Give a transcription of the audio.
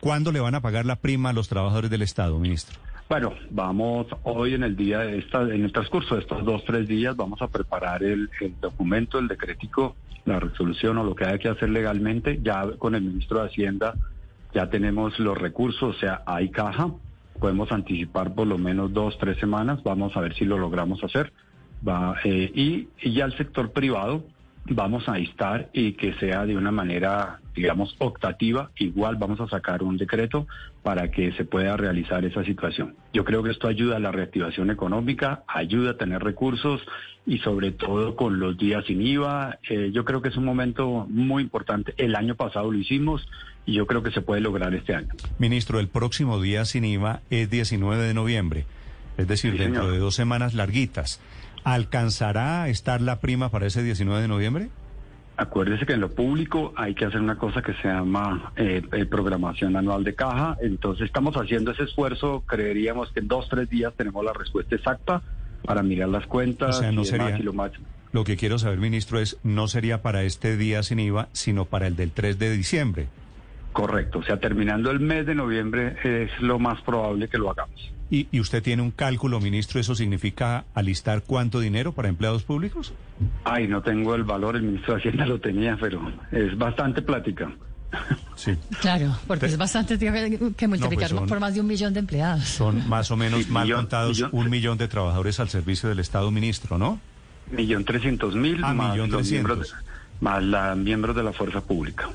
¿Cuándo le van a pagar la prima a los trabajadores del Estado, ministro? Bueno, vamos hoy en el día de esta, en el transcurso de estos dos, tres días, vamos a preparar el, documento, el decrético, la resolución o lo que haya que hacer legalmente. Ya con el ministro de Hacienda ya tenemos los recursos, o sea, hay caja, podemos anticipar por lo menos dos, tres semanas, vamos a ver si lo logramos hacer. Va, eh, y, y ya el sector privado, vamos a instar y que sea de una manera, digamos, optativa. Igual vamos a sacar un decreto para que se pueda realizar esa situación. Yo creo que esto ayuda a la reactivación económica, ayuda a tener recursos y sobre todo con los días sin IVA. Eh, yo creo que es un momento muy importante. El año pasado lo hicimos y yo creo que se puede lograr este año. Ministro, el próximo día sin IVA es 19 de noviembre, es decir, dentro de dos semanas larguitas. ¿Alcanzará a estar la prima para ese 19 de noviembre? Acuérdese que en lo público hay que hacer una cosa que se llama eh, eh, programación anual de caja. Entonces estamos haciendo ese esfuerzo. Creeríamos que en dos, tres días tenemos la respuesta exacta para mirar las cuentas. O sea, no sería, lo, lo que quiero saber, ministro, es no sería para este día sin IVA, sino para el del 3 de diciembre. Correcto. O sea, terminando el mes de noviembre es lo más probable que lo hagamos. ¿Y, usted tiene un cálculo, ministro? ¿Eso significa alistar cuánto dinero para empleados públicos? Ay, no tengo el valor, el ministro de Hacienda lo tenía, pero es bastante plática. Sí. Claro, porque es bastante que multiplicar pues por más de un millón de empleados. Son más o menos mal contados un millón de trabajadores al servicio del Estado, ministro, ¿no? Millón trescientos mil ah, más, millón miembros, más la, miembros de la fuerza pública.